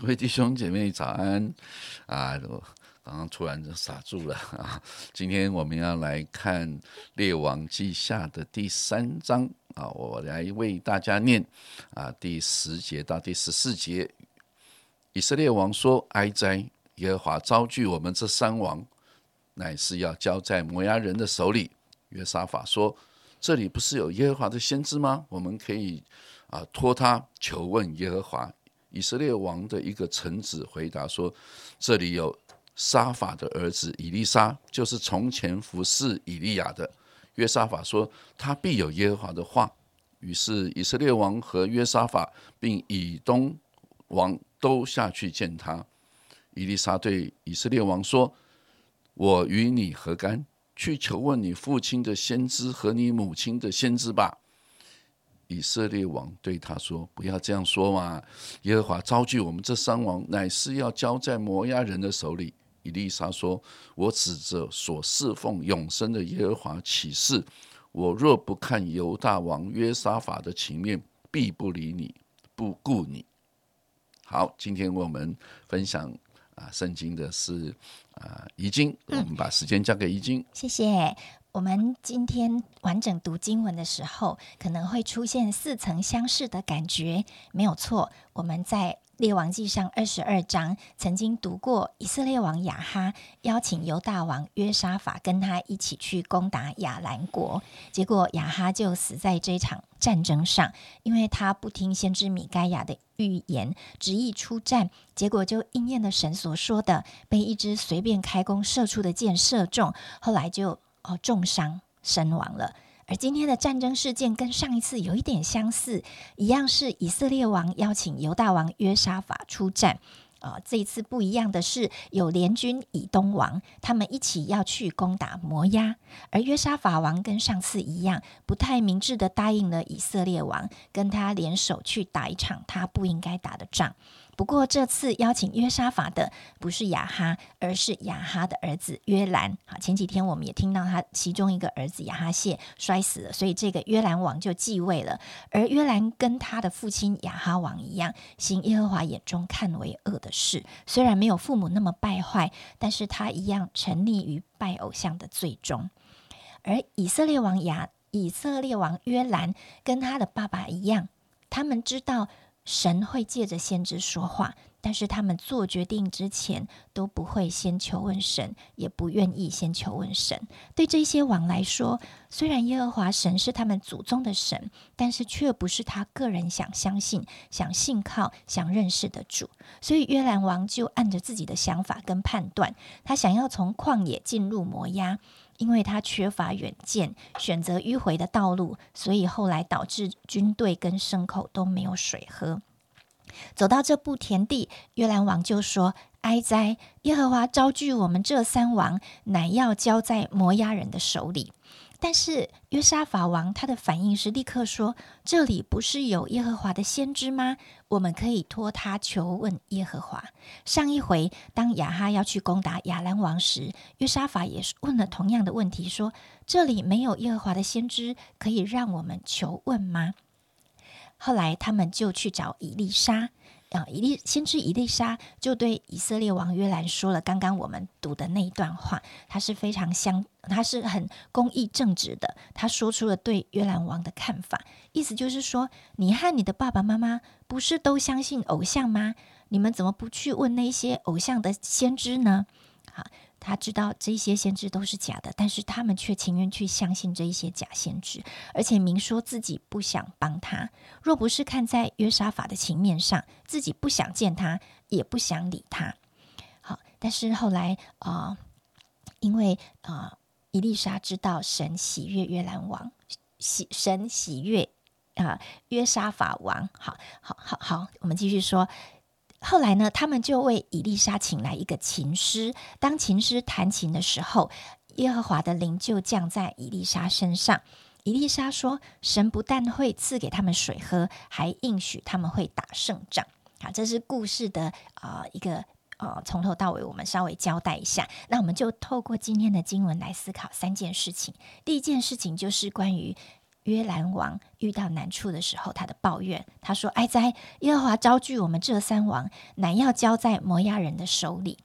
各位弟兄姐妹早安啊！我刚刚突然就傻住了啊！今天我们要来看《列王记下》的第三章啊，我来为大家念啊第十节到第十四节。以色列王说：“哀哉！耶和华招聚我们这三王，乃是要交在摩押人的手里。”约沙法说：“这里不是有耶和华的先知吗？我们可以啊托他求问耶和华。”以色列王的一个臣子回答说：“这里有沙法的儿子以利沙，就是从前服侍以利亚的。”约沙法说：“他必有耶和华的话。”于是以色列王和约沙法并以东王都下去见他。以利沙对以色列王说：“我与你何干？去求问你父亲的先知和你母亲的先知吧。”以色列王对他说：“不要这样说嘛！耶和华招聚我们这三王，乃是要交在摩押人的手里。”以利沙说：“我指着所侍奉永生的耶和华起誓，我若不看犹大王约沙法的情面，必不理你，不顾你。”好，今天我们分享啊，圣经的是啊，遗经，我们把时间交给遗经。谢谢。我们今天完整读经文的时候，可能会出现似曾相识的感觉，没有错。我们在列王记上二十二章曾经读过，以色列王亚哈邀请犹大王约沙法跟他一起去攻打亚兰国，结果亚哈就死在这场战争上，因为他不听先知米该亚的预言，执意出战，结果就应验了神所说的，被一支随便开弓射出的箭射中，后来就。哦，重伤身亡了。而今天的战争事件跟上一次有一点相似，一样是以色列王邀请犹大王约沙法出战。啊，这一次不一样的是，有联军以东王，他们一起要去攻打摩押。而约沙法王跟上次一样，不太明智的答应了以色列王，跟他联手去打一场他不应该打的仗。不过这次邀请约沙法的不是亚哈，而是亚哈的儿子约兰。好，前几天我们也听到他其中一个儿子亚哈谢摔死了，所以这个约兰王就继位了。而约兰跟他的父亲亚哈王一样，行耶和华眼中看为恶的事。虽然没有父母那么败坏，但是他一样沉溺于拜偶像的最终。而以色列王亚以色列王约兰跟他的爸爸一样，他们知道。神会借着先知说话，但是他们做决定之前都不会先求问神，也不愿意先求问神。对这些王来说，虽然耶和华神是他们祖宗的神，但是却不是他个人想相信、想信靠、想认识的主。所以约兰王就按着自己的想法跟判断，他想要从旷野进入摩押。因为他缺乏远见，选择迂回的道路，所以后来导致军队跟牲口都没有水喝。走到这步田地，约兰王就说：“哀哉！耶和华招聚我们这三王，乃要交在摩押人的手里。”但是约沙法王他的反应是立刻说：“这里不是有耶和华的先知吗？我们可以托他求问耶和华。”上一回当亚哈要去攻打亚兰王时，约沙法也是问了同样的问题，说：“这里没有耶和华的先知，可以让我们求问吗？”后来他们就去找以利沙。啊，以利先知以利沙就对以色列王约兰说了刚刚我们读的那一段话，他是非常相，他是很公义正直的，他说出了对约兰王的看法，意思就是说，你和你的爸爸妈妈不是都相信偶像吗？你们怎么不去问那些偶像的先知呢？好。他知道这些先知都是假的，但是他们却情愿去相信这一些假先知，而且明说自己不想帮他。若不是看在约沙法的情面上，自己不想见他，也不想理他。好，但是后来啊，因为啊，伊丽莎知道神喜悦约兰王，喜神喜悦啊约沙法王。好好好好，我们继续说。后来呢，他们就为伊丽莎请来一个琴师。当琴师弹琴的时候，耶和华的灵就降在伊丽莎身上。伊丽莎说：“神不但会赐给他们水喝，还应许他们会打胜仗。”好，这是故事的啊一个呃从头到尾，我们稍微交代一下。那我们就透过今天的经文来思考三件事情。第一件事情就是关于约兰王遇到难处的时候，他的抱怨，他说：“哀哉，耶和华招聚我们这三王，乃要交在摩押人的手里。”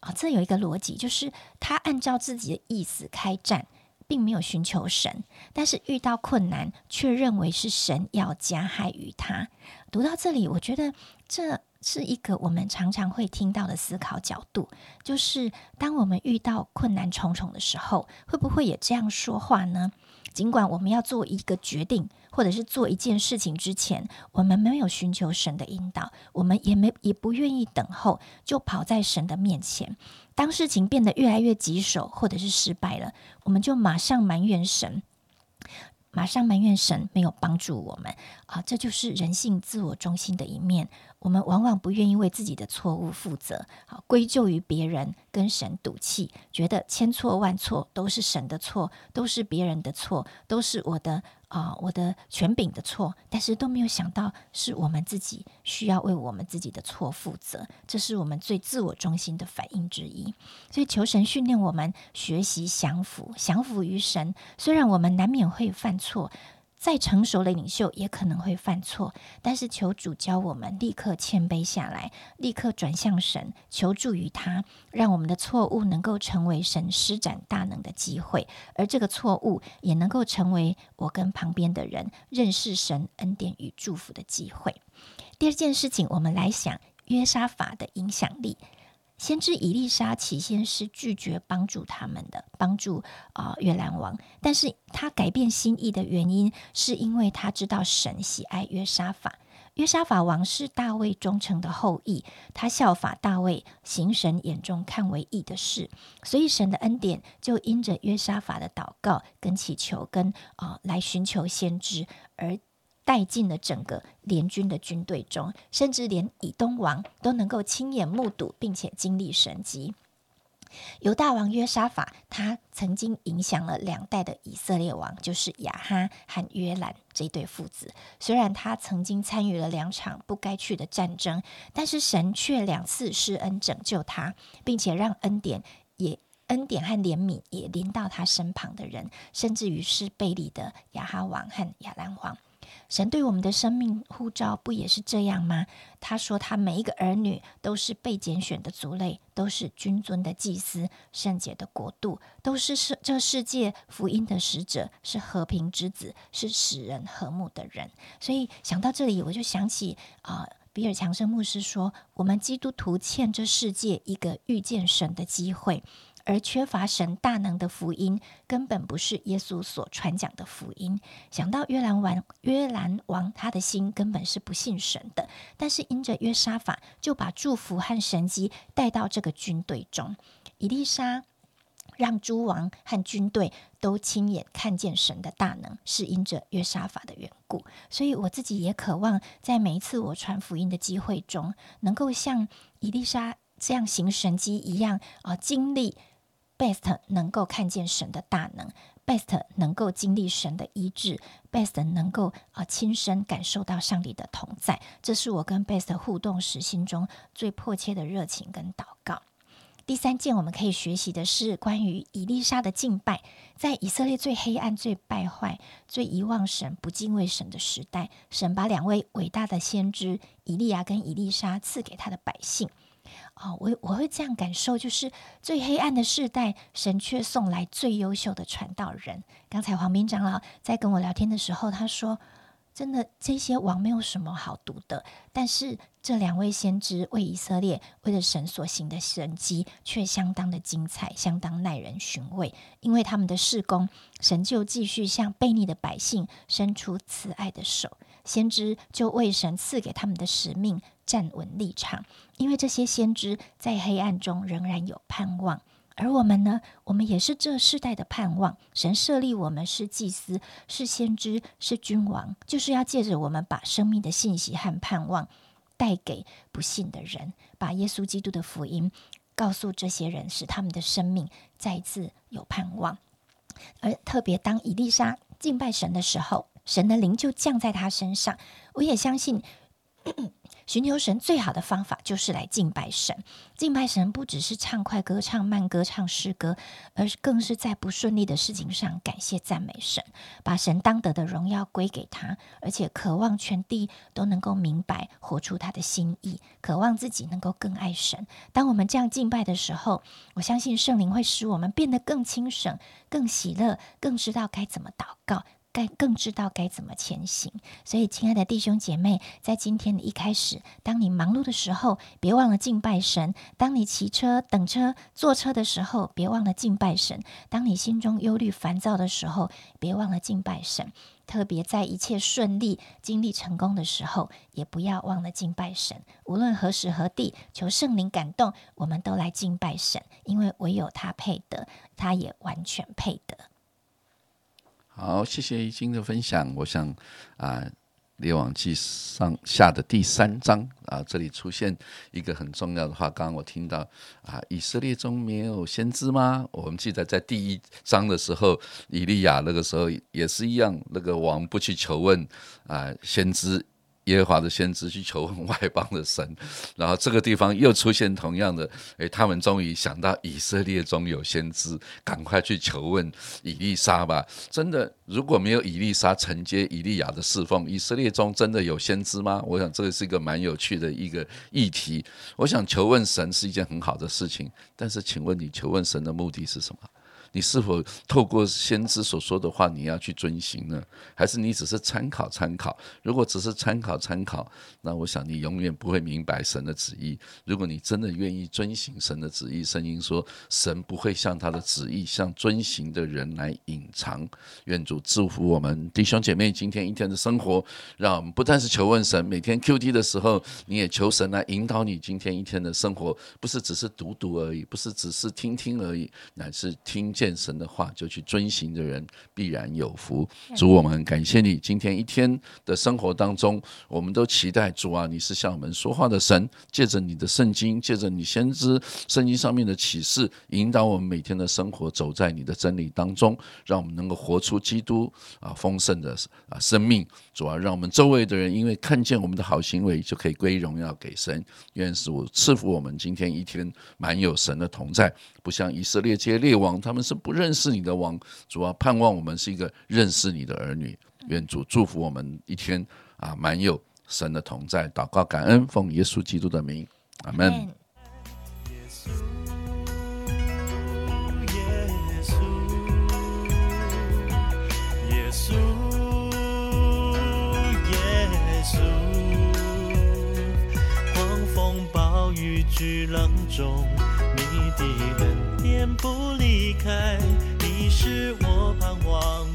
啊，这有一个逻辑，就是他按照自己的意思开战，并没有寻求神，但是遇到困难，却认为是神要加害于他。读到这里，我觉得这是一个我们常常会听到的思考角度，就是当我们遇到困难重重的时候，会不会也这样说话呢？尽管我们要做一个决定，或者是做一件事情之前，我们没有寻求神的引导，我们也没也不愿意等候，就跑在神的面前。当事情变得越来越棘手，或者是失败了，我们就马上埋怨神，马上埋怨神没有帮助我们啊！这就是人性自我中心的一面。我们往往不愿意为自己的错误负责，好归咎于别人，跟神赌气，觉得千错万错都是神的错，都是别人的错，都是我的啊，我的权柄的错，但是都没有想到是我们自己需要为我们自己的错负责，这是我们最自我中心的反应之一。所以求神训练我们学习降服，降服于神。虽然我们难免会犯错。再成熟的领袖也可能会犯错，但是求主教我们立刻谦卑下来，立刻转向神，求助于他，让我们的错误能够成为神施展大能的机会，而这个错误也能够成为我跟旁边的人认识神恩典与祝福的机会。第二件事情，我们来想约沙法的影响力。先知以利沙起先是拒绝帮助他们的，帮助啊约兰王，但是他改变心意的原因，是因为他知道神喜爱约沙法。约沙法王是大卫忠诚的后裔，他效法大卫，行神眼中看为义的事，所以神的恩典就因着约沙法的祷告跟祈求，跟啊来寻求先知而。带进了整个联军的军队中，甚至连以东王都能够亲眼目睹，并且经历神迹。犹大王约沙法，他曾经影响了两代的以色列王，就是亚哈和约兰这对父子。虽然他曾经参与了两场不该去的战争，但是神却两次施恩拯救他，并且让恩典也恩典和怜悯也临到他身旁的人，甚至于是贝利的亚哈王和亚兰王。神对我们的生命护照不也是这样吗？他说，他每一个儿女都是被拣选的族类，都是君尊的祭司，圣洁的国度，都是世这世界福音的使者，是和平之子，是使人和睦的人。所以想到这里，我就想起啊，比尔强生牧师说，我们基督徒欠这世界一个遇见神的机会。而缺乏神大能的福音，根本不是耶稣所传讲的福音。想到约兰王，约兰王他的心根本是不信神的，但是因着约沙法，就把祝福和神迹带到这个军队中。以利沙让诸王和军队都亲眼看见神的大能，是因着约沙法的缘故。所以我自己也渴望，在每一次我传福音的机会中，能够像以利沙这样行神迹一样啊，经历。Best 能够看见神的大能，Best 能够经历神的医治，Best 能够啊亲身感受到上帝的同在，这是我跟 Best 互动时心中最迫切的热情跟祷告。第三件我们可以学习的是关于以利沙的敬拜，在以色列最黑暗、最败坏、最遗忘神、不敬畏神的时代，神把两位伟大的先知以利亚跟以利沙赐给他的百姓。哦，我我会这样感受，就是最黑暗的世代，神却送来最优秀的传道人。刚才黄斌长老在跟我聊天的时候，他说：“真的，这些王没有什么好读的，但是这两位先知为以色列为了神所行的神迹，却相当的精彩，相当耐人寻味。因为他们的事工，神就继续向悖逆的百姓伸出慈爱的手，先知就为神赐给他们的使命。”站稳立场，因为这些先知在黑暗中仍然有盼望，而我们呢？我们也是这世代的盼望。神设立我们是祭司，是先知，是君王，就是要借着我们把生命的信息和盼望带给不信的人，把耶稣基督的福音告诉这些人，使他们的生命再次有盼望。而特别当伊丽莎敬拜神的时候，神的灵就降在他身上。我也相信。寻求神最好的方法就是来敬拜神。敬拜神不只是唱快歌、唱慢歌、唱诗歌，而是更是在不顺利的事情上感谢赞美神，把神当得的荣耀归给他，而且渴望全地都能够明白、活出他的心意，渴望自己能够更爱神。当我们这样敬拜的时候，我相信圣灵会使我们变得更清醒、更喜乐、更知道该怎么祷告。该更知道该怎么前行，所以，亲爱的弟兄姐妹，在今天的一开始，当你忙碌的时候，别忘了敬拜神；当你骑车、等车、坐车的时候，别忘了敬拜神；当你心中忧虑、烦躁的时候，别忘了敬拜神。特别在一切顺利、经历成功的时候，也不要忘了敬拜神。无论何时何地，求圣灵感动，我们都来敬拜神，因为唯有他配得，他也完全配得。好，谢谢一金的分享。我想啊，《列王记》上下的第三章啊，这里出现一个很重要的话。刚刚我听到啊，以色列中没有先知吗？我们记得在第一章的时候，以利亚那个时候也是一样，那个王不去求问啊，先知。耶和华的先知去求问外邦的神，然后这个地方又出现同样的，诶，他们终于想到以色列中有先知，赶快去求问以利沙吧。真的，如果没有以利沙承接以利亚的侍奉，以色列中真的有先知吗？我想这个是一个蛮有趣的一个议题。我想求问神是一件很好的事情，但是请问你求问神的目的是什么？你是否透过先知所说的话，你要去遵行呢？还是你只是参考参考？如果只是参考参考，那我想你永远不会明白神的旨意。如果你真的愿意遵行神的旨意，圣经说神不会向他的旨意向遵行的人来隐藏。愿主祝福我们弟兄姐妹今天一天的生活，让我们不但是求问神，每天 Q T 的时候，你也求神来引导你今天一天的生活，不是只是读读而已，不是只是听听而已，乃是听。见神的话就去遵行的人必然有福。主，我们感谢你，今天一天的生活当中，我们都期待主啊，你是向我们说话的神，借着你的圣经，借着你先知圣经上面的启示，引导我们每天的生活，走在你的真理当中，让我们能够活出基督啊丰盛的啊生命。主啊，让我们周围的人因为看见我们的好行为，就可以归荣耀给神。愿主赐福我们今天一天满有神的同在，不像以色列这些列王，他们是。不认识你的王，主要盼望我们是一个认识你的儿女。愿主祝福我们一天啊，满有神的同在。祷告感恩，奉耶稣基督的名，阿门。巨浪中你的恩典不离开你是我盼望。